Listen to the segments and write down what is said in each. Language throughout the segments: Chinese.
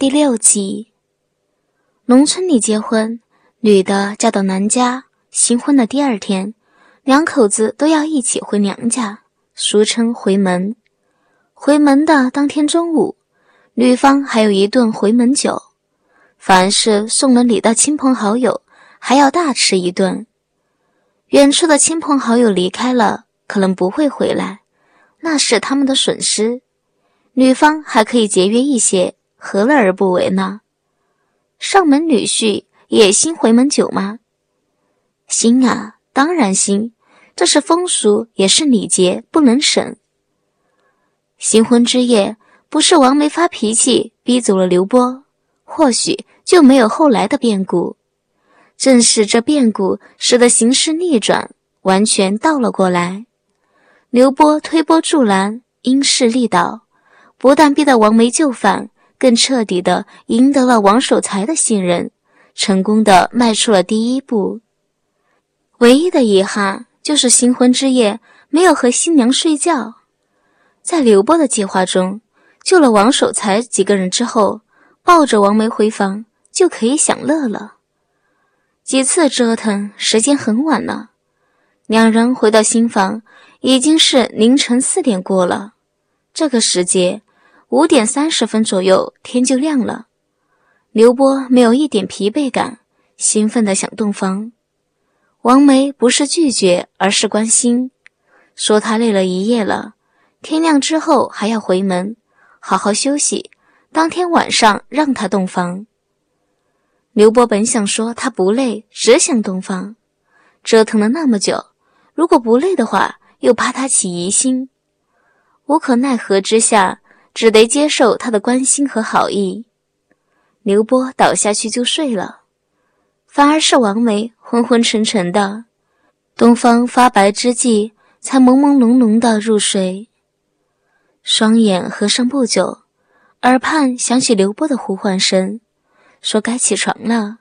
第六集，农村里结婚，女的嫁到男家，新婚的第二天，两口子都要一起回娘家，俗称回门。回门的当天中午，女方还有一顿回门酒，凡是送了礼的亲朋好友，还要大吃一顿。远处的亲朋好友离开了，可能不会回来，那是他们的损失。女方还可以节约一些，何乐而不为呢？上门女婿也兴回门酒吗？兴啊，当然兴，这是风俗，也是礼节，不能省。新婚之夜，不是王梅发脾气逼走了刘波，或许就没有后来的变故。正是这变故，使得形势逆转，完全倒了过来。刘波推波助澜，因势利导。不但逼得王梅就范，更彻底的赢得了王守财的信任，成功的迈出了第一步。唯一的遗憾就是新婚之夜没有和新娘睡觉。在刘波的计划中，救了王守财几个人之后，抱着王梅回房就可以享乐了。几次折腾，时间很晚了，两人回到新房，已经是凌晨四点过了。这个时节。五点三十分左右，天就亮了。刘波没有一点疲惫感，兴奋地想洞房。王梅不是拒绝，而是关心，说她累了一夜了，天亮之后还要回门，好好休息。当天晚上让他洞房。刘波本想说他不累，只想洞房，折腾了那么久，如果不累的话，又怕他起疑心，无可奈何之下。只得接受他的关心和好意，刘波倒下去就睡了，反而是王梅昏昏沉沉的，东方发白之际才朦朦胧胧的入睡。双眼合上不久，耳畔响起刘波的呼唤声，说该起床了。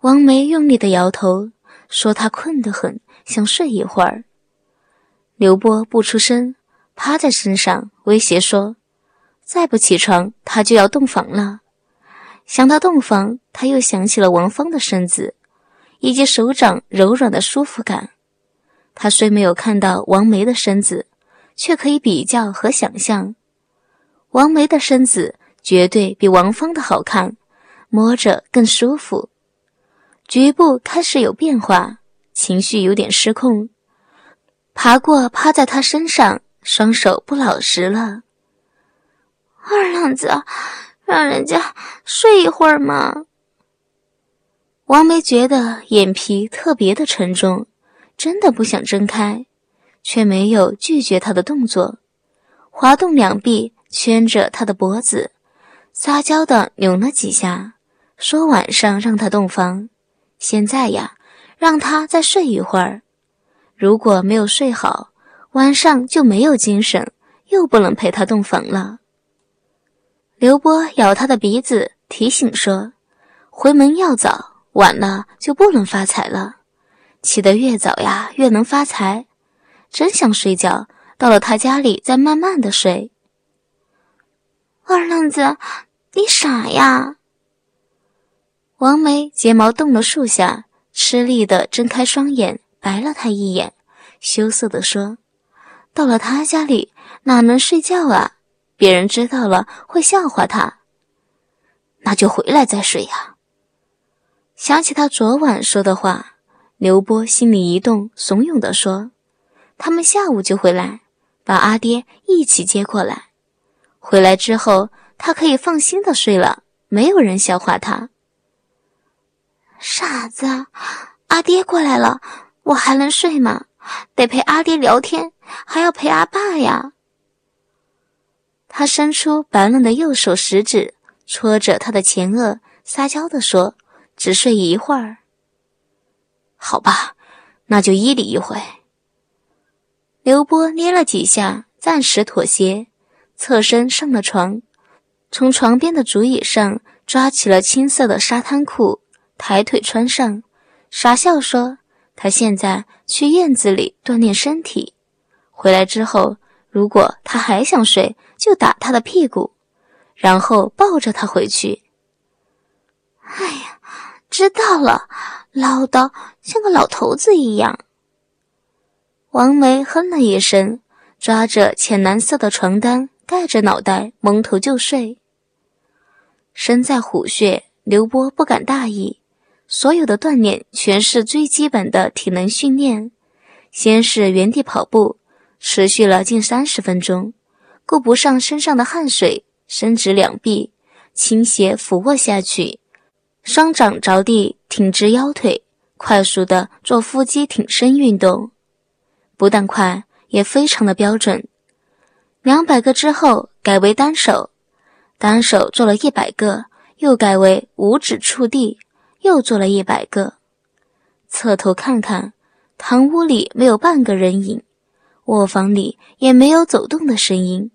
王梅用力的摇头，说她困得很，想睡一会儿。刘波不出声，趴在身上威胁说。再不起床，他就要洞房了。想到洞房，他又想起了王芳的身子，以及手掌柔软的舒服感。他虽没有看到王梅的身子，却可以比较和想象，王梅的身子绝对比王芳的好看，摸着更舒服。局部开始有变化，情绪有点失控，爬过趴在他身上，双手不老实了。二愣子，让人家睡一会儿嘛。王梅觉得眼皮特别的沉重，真的不想睁开，却没有拒绝他的动作，滑动两臂圈着他的脖子，撒娇的扭了几下，说晚上让他洞房，现在呀，让他再睡一会儿，如果没有睡好，晚上就没有精神，又不能陪他洞房了。刘波咬他的鼻子，提醒说：“回门要早，晚了就不能发财了。起得越早呀，越能发财。真想睡觉，到了他家里再慢慢的睡。”二愣子，你傻呀！王梅睫毛动了数下，吃力的睁开双眼，白了他一眼，羞涩的说：“到了他家里，哪能睡觉啊？”别人知道了会笑话他，那就回来再睡呀。想起他昨晚说的话，刘波心里一动，怂恿地说：“他们下午就回来，把阿爹一起接过来。回来之后，他可以放心的睡了，没有人笑话他。”傻子，阿爹过来了，我还能睡吗？得陪阿爹聊天，还要陪阿爸呀。他伸出白嫩的右手食指，戳着他的前额，撒娇地说：“只睡一会儿。”好吧，那就依你一回。刘波捏了几下，暂时妥协，侧身上了床，从床边的竹椅上抓起了青色的沙滩裤，抬腿穿上，傻笑说：“他现在去院子里锻炼身体，回来之后，如果他还想睡。”就打他的屁股，然后抱着他回去。哎呀，知道了，唠叨像个老头子一样。王梅哼了一声，抓着浅蓝色的床单盖着脑袋，蒙头就睡。身在虎穴，刘波不敢大意，所有的锻炼全是最基本的体能训练。先是原地跑步，持续了近三十分钟，顾不上身上的汗水，伸直两臂，倾斜俯卧下去，双掌着地，挺直腰腿，快速的做腹肌挺身运动。不但快，也非常的标准。两百个之后改为单手，单手做了一百个，又改为五指触地，又做了一百个。侧头看看。堂屋里没有半个人影，卧房里也没有走动的声音。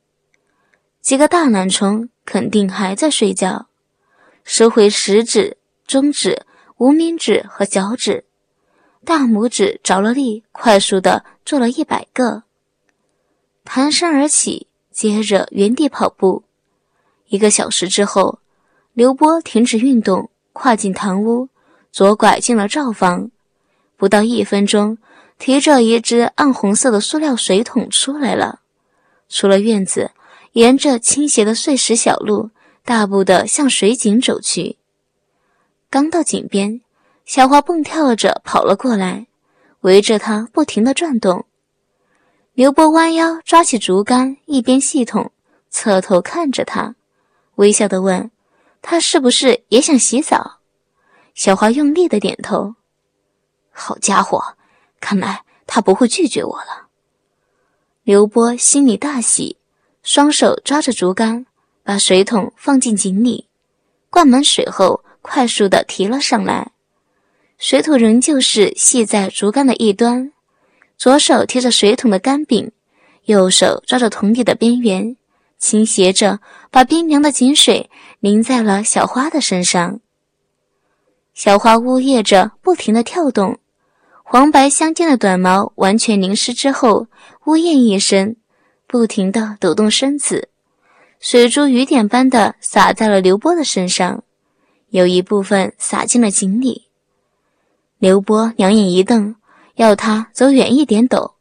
几个大懒虫肯定还在睡觉。收回食指、中指、无名指和脚趾，大拇指着了力，快速的做了一百个。弹身而起，接着原地跑步。一个小时之后，刘波停止运动，跨进堂屋，左拐进了灶房。不到一分钟，提着一只暗红色的塑料水桶出来了。出了院子，沿着倾斜的碎石小路，大步的向水井走去。刚到井边，小花蹦跳着跑了过来，围着他不停的转动。刘波弯腰抓起竹竿，一边系统，侧头看着他，微笑的问：“他是不是也想洗澡？”小花用力的点头。好家伙，看来他不会拒绝我了。刘波心里大喜，双手抓着竹竿，把水桶放进井里，灌满水后，快速的提了上来。水桶仍旧是系在竹竿的一端，左手提着水桶的杆柄，右手抓着桶底的边缘，倾斜着把冰凉的井水淋在了小花的身上。小花呜咽着，不停的跳动。黄白相间的短毛完全淋湿之后，呜咽一声，不停地抖动身子，水珠雨点般的洒在了刘波的身上，有一部分洒进了井里。刘波两眼一瞪，要他走远一点抖。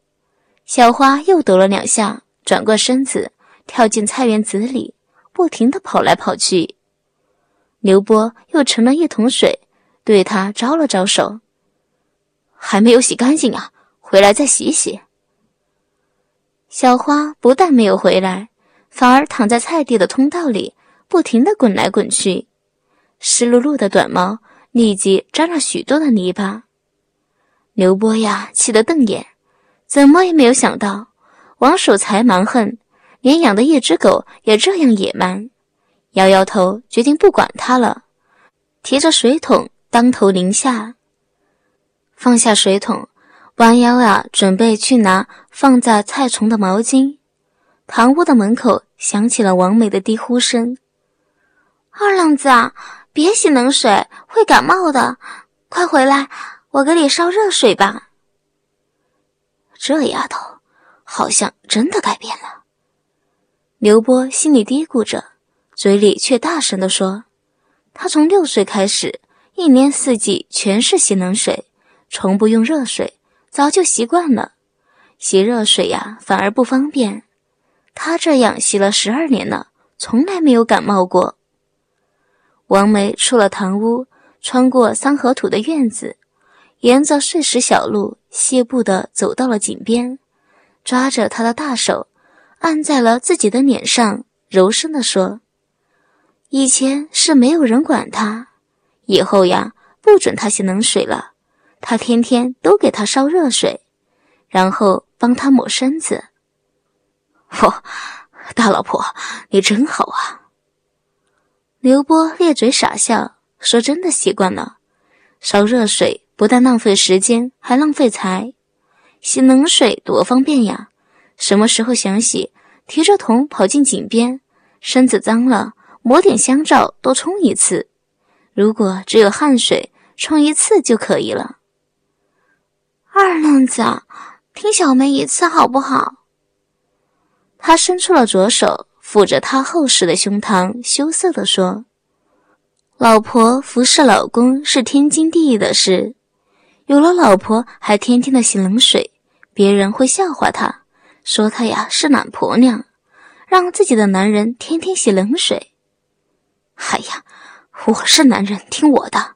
小花又抖了两下，转过身子，跳进菜园子里，不停地跑来跑去。刘波又盛了一桶水，对他招了招手。还没有洗干净啊！回来再洗洗。小花不但没有回来，反而躺在菜地的通道里，不停地滚来滚去，湿漉漉的短毛立即沾了许多的泥巴。刘波呀，气得瞪眼，怎么也没有想到，王守财蛮横，连养的一只狗也这样野蛮。摇摇头，决定不管它了，提着水桶当头淋下。放下水桶，弯腰啊，准备去拿放在菜丛的毛巾。堂屋的门口响起了王美的低呼声：“二愣子啊，别洗冷水，会感冒的。快回来，我给你烧热水吧。”这丫头好像真的改变了。刘波心里嘀咕着，嘴里却大声地说：“他从六岁开始，一年四季全是洗冷水。”从不用热水，早就习惯了。洗热水呀，反而不方便。他这样洗了十二年了，从来没有感冒过。王梅出了堂屋，穿过三合土的院子，沿着碎石小路，细步的走到了井边，抓着他的大手，按在了自己的脸上，柔声的说：“以前是没有人管他，以后呀，不准他洗冷水了。”他天天都给他烧热水，然后帮他抹身子。嚯，大老婆，你真好啊！刘波咧嘴傻笑，说：“真的习惯了，烧热水不但浪费时间，还浪费财。洗冷水多方便呀！什么时候想洗，提着桶跑进井边，身子脏了，抹点香皂多冲一次。如果只有汗水，冲一次就可以了。”二愣子，听小梅一次好不好？他伸出了左手，抚着他厚实的胸膛，羞涩地说：“老婆服侍老公是天经地义的事，有了老婆还天天的洗冷水，别人会笑话他，说他呀是懒婆娘，让自己的男人天天洗冷水。哎呀，我是男人，听我的。”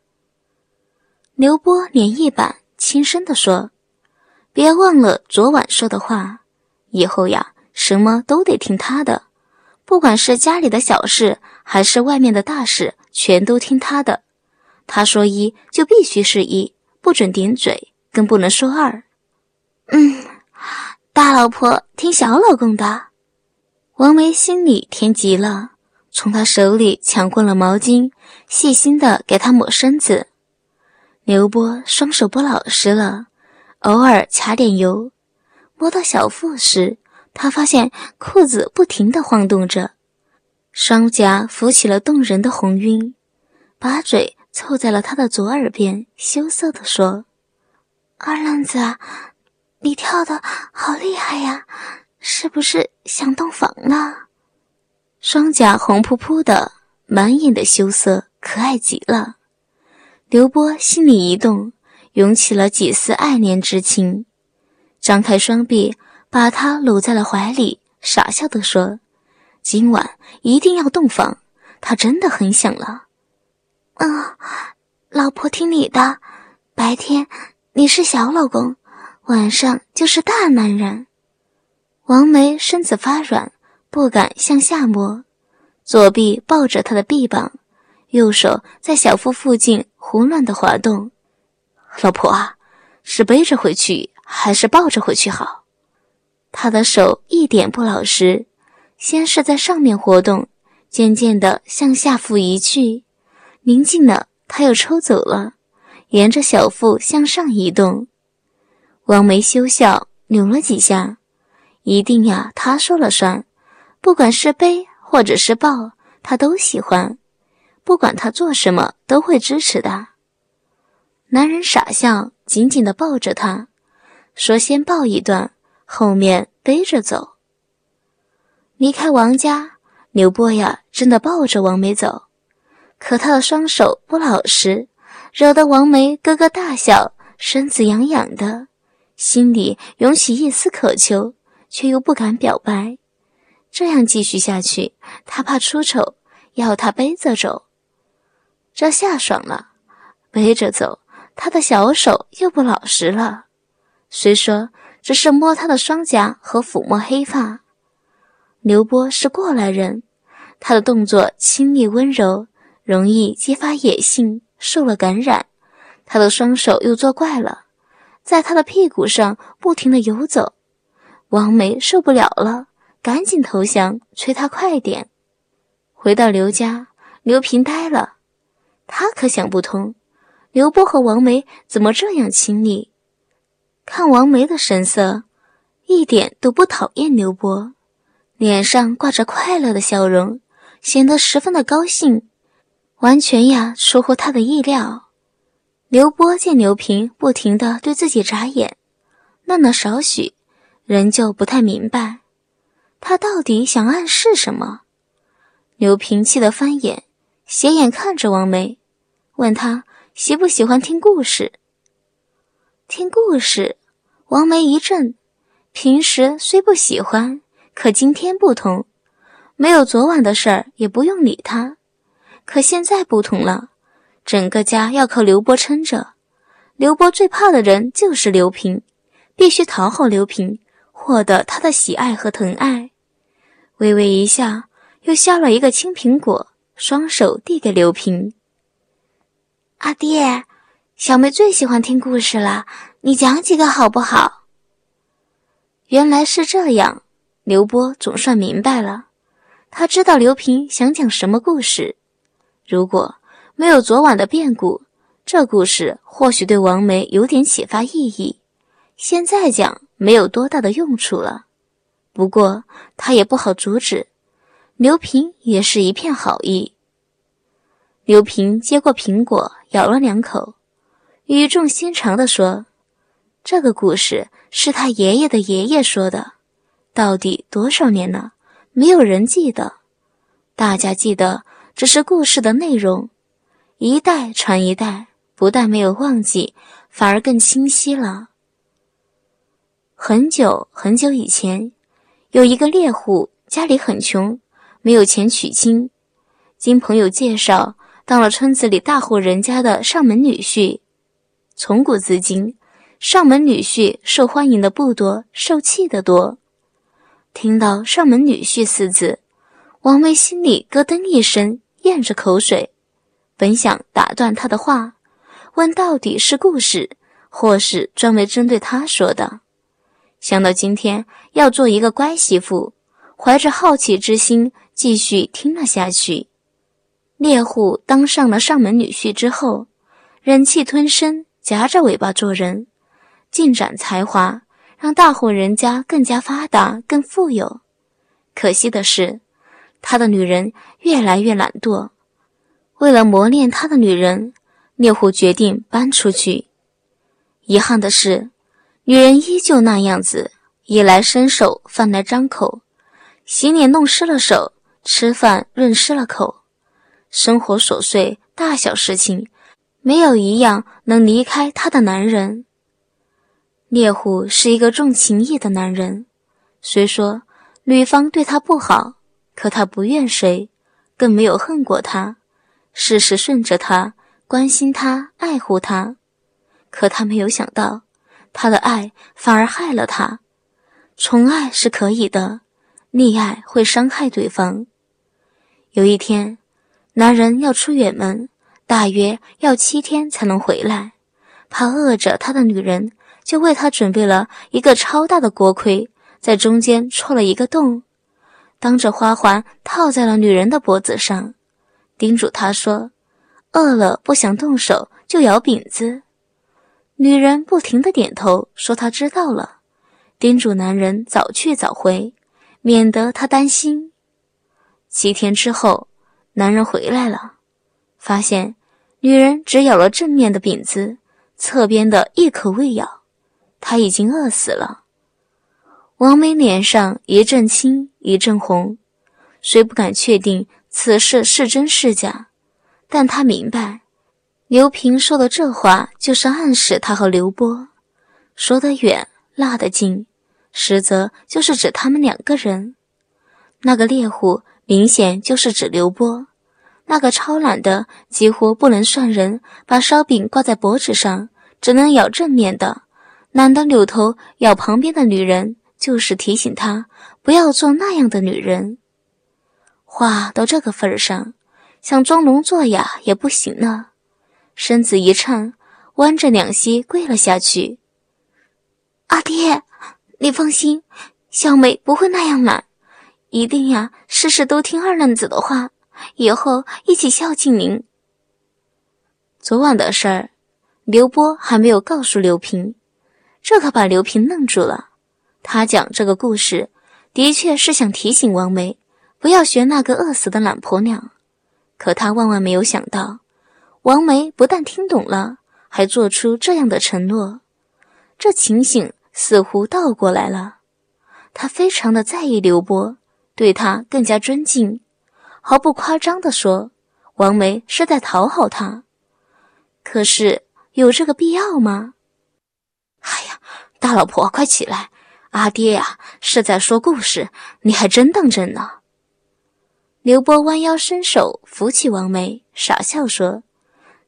刘波脸一板，轻声地说：“别忘了昨晚说的话，以后呀，什么都得听他的。”不管是家里的小事，还是外面的大事，全都听他的。他说一就必须是一，不准顶嘴，更不能说二。嗯，大老婆听小老公的。王梅心里甜极了，从他手里抢过了毛巾，细心的给他抹身子。刘波双手不老实了，偶尔卡点油，摸到小腹时。他发现裤子不停地晃动着，双颊浮起了动人的红晕，把嘴凑在了他的左耳边，羞涩地说：“二愣子，你跳的好厉害呀，是不是想洞房了？”双颊红扑扑的，满眼的羞涩，可爱极了。刘波心里一动，涌起了几丝爱怜之情，张开双臂。把他搂在了怀里，傻笑地说：“今晚一定要洞房，他真的很想了。”“嗯，老婆听你的，白天你是小老公，晚上就是大男人。”王梅身子发软，不敢向下摸，左臂抱着他的臂膀，右手在小腹附近胡乱的滑动。“老婆啊，是背着回去还是抱着回去好？”他的手一点不老实，先是在上面活动，渐渐的向下腹移去，临近了，他又抽走了，沿着小腹向上移动。王梅羞笑，扭了几下，一定呀，他说了算，不管是背或者是抱，他都喜欢，不管他做什么都会支持的。男人傻笑，紧紧的抱着他，说：“先抱一段。”后面背着走。离开王家，刘波呀，真的抱着王梅走，可他的双手不老实，惹得王梅咯咯大笑，身子痒痒的，心里涌起一丝渴求，却又不敢表白。这样继续下去，他怕出丑，要他背着走。这下爽了，背着走，他的小手又不老实了。虽说。只是摸他的双颊和抚摸黑发，刘波是过来人，他的动作亲昵温柔，容易激发野性，受了感染。他的双手又作怪了，在他的屁股上不停的游走。王梅受不了了，赶紧投降，催他快点。回到刘家，刘平呆了，他可想不通，刘波和王梅怎么这样亲密。看王梅的神色，一点都不讨厌刘波，脸上挂着快乐的笑容，显得十分的高兴，完全呀出乎他的意料。刘波见刘平不停的对自己眨眼，愣了少许，仍旧不太明白，他到底想暗示什么。刘平气得翻眼，斜眼看着王梅，问他喜不喜欢听故事。听故事，王梅一怔。平时虽不喜欢，可今天不同，没有昨晚的事儿，也不用理他。可现在不同了，整个家要靠刘波撑着。刘波最怕的人就是刘平，必须讨好刘平，获得他的喜爱和疼爱。微微一笑，又削了一个青苹果，双手递给刘平。阿爹。小妹最喜欢听故事了，你讲几个好不好？原来是这样，刘波总算明白了。他知道刘平想讲什么故事。如果没有昨晚的变故，这故事或许对王梅有点启发意义。现在讲没有多大的用处了。不过他也不好阻止。刘平也是一片好意。刘平接过苹果，咬了两口。语重心长地说：“这个故事是他爷爷的爷爷说的，到底多少年了，没有人记得，大家记得只是故事的内容，一代传一代，不但没有忘记，反而更清晰了。很久很久以前，有一个猎户，家里很穷，没有钱娶亲，经朋友介绍，当了村子里大户人家的上门女婿。从古至今，上门女婿受欢迎的不多，受气的多。听到“上门女婿”四字，王梅心里咯噔一声，咽着口水，本想打断他的话，问到底是故事，或是专门针对他说的。想到今天要做一个乖媳妇，怀着好奇之心继续听了下去。猎户当上了上门女婿之后，忍气吞声，夹着尾巴做人，尽展才华，让大户人家更加发达、更富有。可惜的是，他的女人越来越懒惰。为了磨练他的女人，猎户决定搬出去。遗憾的是。女人依旧那样子，衣来伸手，饭来张口，洗脸弄湿了手，吃饭润湿了口，生活琐碎，大小事情，没有一样能离开她的男人。猎户是一个重情义的男人，虽说女方对他不好，可他不怨谁，更没有恨过她，事事顺着她，关心她，爱护她。可他没有想到。他的爱反而害了他，宠爱是可以的，溺爱会伤害对方。有一天，男人要出远门，大约要七天才能回来，怕饿着他的女人，就为他准备了一个超大的锅盔，在中间戳了一个洞，当着花环套在了女人的脖子上，叮嘱她说：“饿了不想动手，就咬饼子。”女人不停的点头，说她知道了，叮嘱男人早去早回，免得他担心。七天之后，男人回来了，发现女人只咬了正面的饼子，侧边的一口未咬，他已经饿死了。王梅脸上一阵青一阵红，虽不敢确定此事是真是假，但她明白。刘平说的这话，就是暗示他和刘波说得远，拉得近，实则就是指他们两个人。那个猎户明显就是指刘波，那个超懒的几乎不能算人，把烧饼挂在脖子上，只能咬正面的，懒得扭头咬旁边的女人，就是提醒他不要做那样的女人。话到这个份儿上，想装聋作哑也不行了。身子一颤，弯着两膝跪了下去。阿爹，你放心，小梅不会那样懒，一定呀，事事都听二愣子的话，以后一起孝敬您。昨晚的事儿，刘波还没有告诉刘平，这可把刘平愣住了。他讲这个故事，的确是想提醒王梅不要学那个饿死的懒婆娘，可他万万没有想到。王梅不但听懂了，还做出这样的承诺，这情形似乎倒过来了。他非常的在意刘波，对他更加尊敬，毫不夸张地说，王梅是在讨好他。可是有这个必要吗？哎呀，大老婆，快起来！阿爹呀，是在说故事，你还真当真呢。刘波弯腰伸手扶起王梅，傻笑说。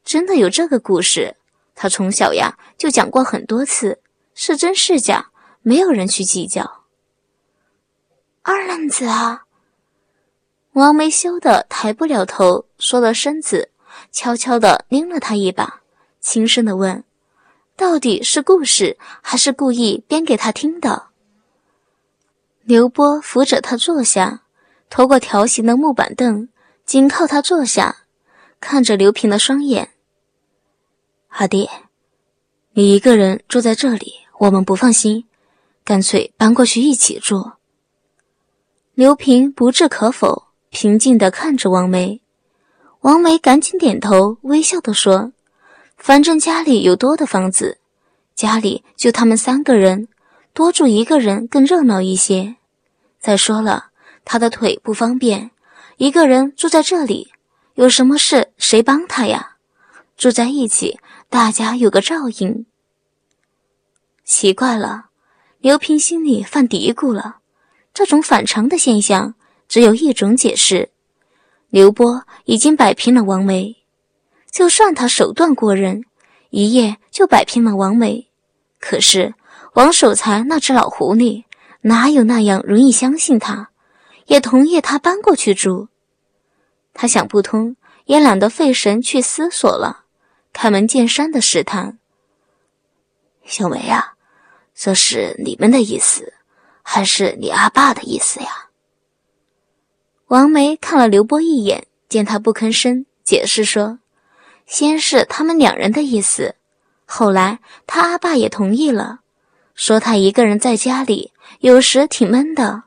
真的有这个故事，他从小呀就讲过很多次，是真是假，没有人去计较。二愣子啊，王梅羞得抬不了头，缩了身子，悄悄地拎了他一把，轻声地问：“到底是故事，还是故意编给他听的？”刘波扶着他坐下，拖过条形的木板凳，紧靠他坐下，看着刘平的双眼。阿爹，你一个人住在这里，我们不放心，干脆搬过去一起住。刘平不置可否，平静地看着王梅。王梅赶紧点头，微笑地说：“反正家里有多的房子，家里就他们三个人，多住一个人更热闹一些。再说了，他的腿不方便，一个人住在这里，有什么事谁帮他呀？住在一起，大家有个照应。奇怪了，刘平心里犯嘀咕了。这种反常的现象只有一种解释：刘波已经摆平了王梅。就算他手段过人，一夜就摆平了王梅，可是王守财那只老狐狸哪有那样容易相信他，也同意他搬过去住？他想不通，也懒得费神去思索了，开门见山的试探：“小梅呀。”这是你们的意思，还是你阿爸的意思呀？王梅看了刘波一眼，见他不吭声，解释说：“先是他们两人的意思，后来他阿爸也同意了，说他一个人在家里有时挺闷的，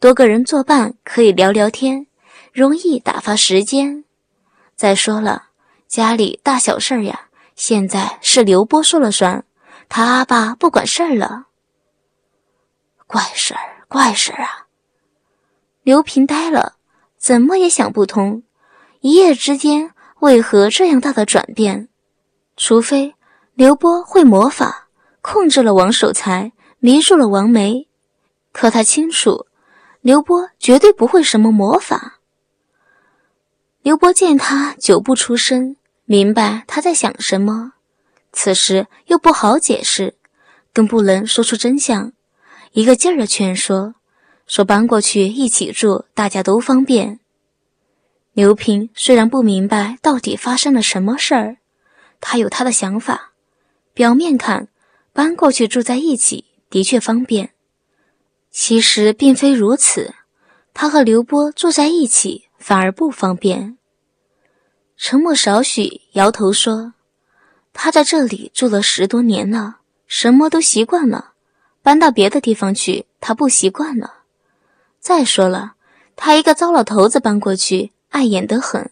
多个人作伴可以聊聊天，容易打发时间。再说了，家里大小事儿呀，现在是刘波说了算。”他阿爸不管事儿了，怪事儿，怪事儿啊！刘平呆了，怎么也想不通，一夜之间为何这样大的转变？除非刘波会魔法，控制了王守财，迷住了王梅。可他清楚，刘波绝对不会什么魔法。刘波见他久不出声，明白他在想什么。此时又不好解释，更不能说出真相，一个劲儿的劝说，说搬过去一起住，大家都方便。刘平虽然不明白到底发生了什么事儿，他有他的想法。表面看，搬过去住在一起的确方便，其实并非如此。他和刘波住在一起反而不方便。沉默少许，摇头说。他在这里住了十多年了，什么都习惯了。搬到别的地方去，他不习惯了。再说了，他一个糟老头子搬过去，碍眼得很。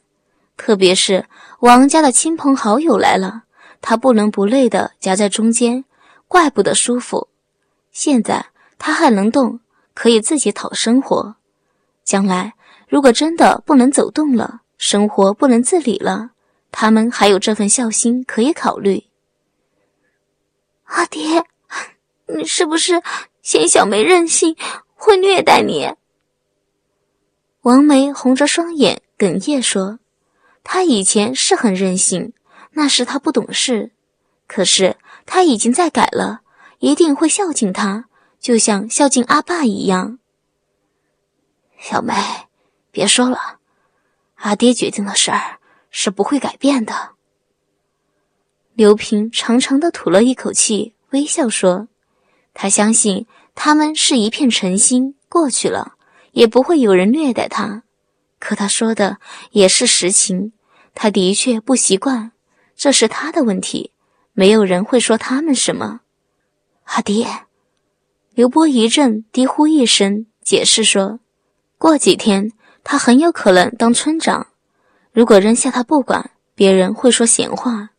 特别是王家的亲朋好友来了，他不伦不类的夹在中间，怪不得舒服。现在他还能动，可以自己讨生活。将来如果真的不能走动了，生活不能自理了。他们还有这份孝心可以考虑。阿爹，你是不是嫌小梅任性，会虐待你？王梅红着双眼，哽咽说：“她以前是很任性，那时她不懂事。可是她已经在改了，一定会孝敬他，就像孝敬阿爸一样。”小梅，别说了，阿爹决定的事儿。是不会改变的。刘平长长的吐了一口气，微笑说：“他相信他们是一片诚心，过去了也不会有人虐待他。可他说的也是实情，他的确不习惯，这是他的问题，没有人会说他们什么。”阿爹，刘波一怔，低呼一声，解释说：“过几天他很有可能当村长。”如果扔下他不管，别人会说闲话。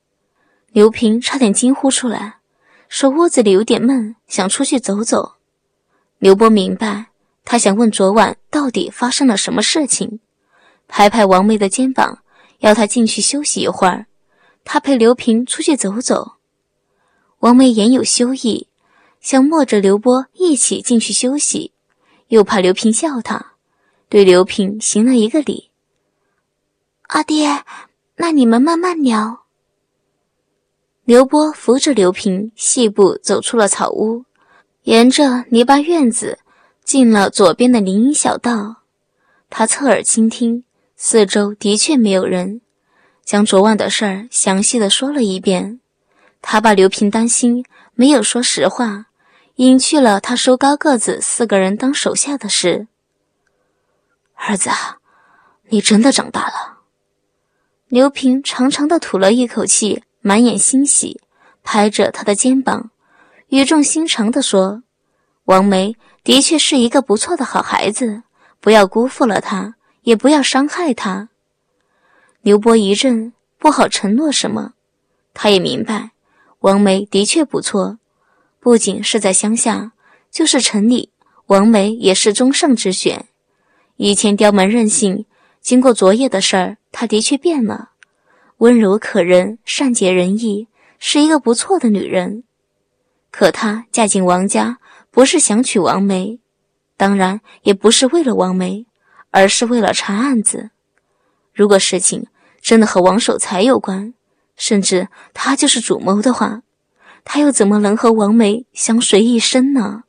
刘平差点惊呼出来，说屋子里有点闷，想出去走走。刘波明白，他想问昨晚到底发生了什么事情，拍拍王梅的肩膀，要她进去休息一会儿。他陪刘平出去走走。王梅言有羞意，想摸着刘波一起进去休息，又怕刘平笑他，对刘平行了一个礼。阿爹，那你们慢慢聊。刘波扶着刘平，细步走出了草屋，沿着泥巴院子进了左边的林荫小道。他侧耳倾听，四周的确没有人，将昨晚的事儿详细的说了一遍。他把刘平担心没有说实话，隐去了他收高个子四个人当手下的事。儿子，你真的长大了。刘平长长的吐了一口气，满眼欣喜，拍着他的肩膀，语重心长的说：“王梅的确是一个不错的好孩子，不要辜负了她，也不要伤害她。”刘波一怔，不好承诺什么。他也明白，王梅的确不错，不仅是在乡下，就是城里，王梅也是中上之选。以前刁蛮任性，经过昨夜的事儿，她的确变了，温柔可人，善解人意，是一个不错的女人。可她嫁进王家，不是想娶王梅，当然也不是为了王梅，而是为了查案子。如果事情真的和王守财有关，甚至他就是主谋的话，他又怎么能和王梅相随一生呢？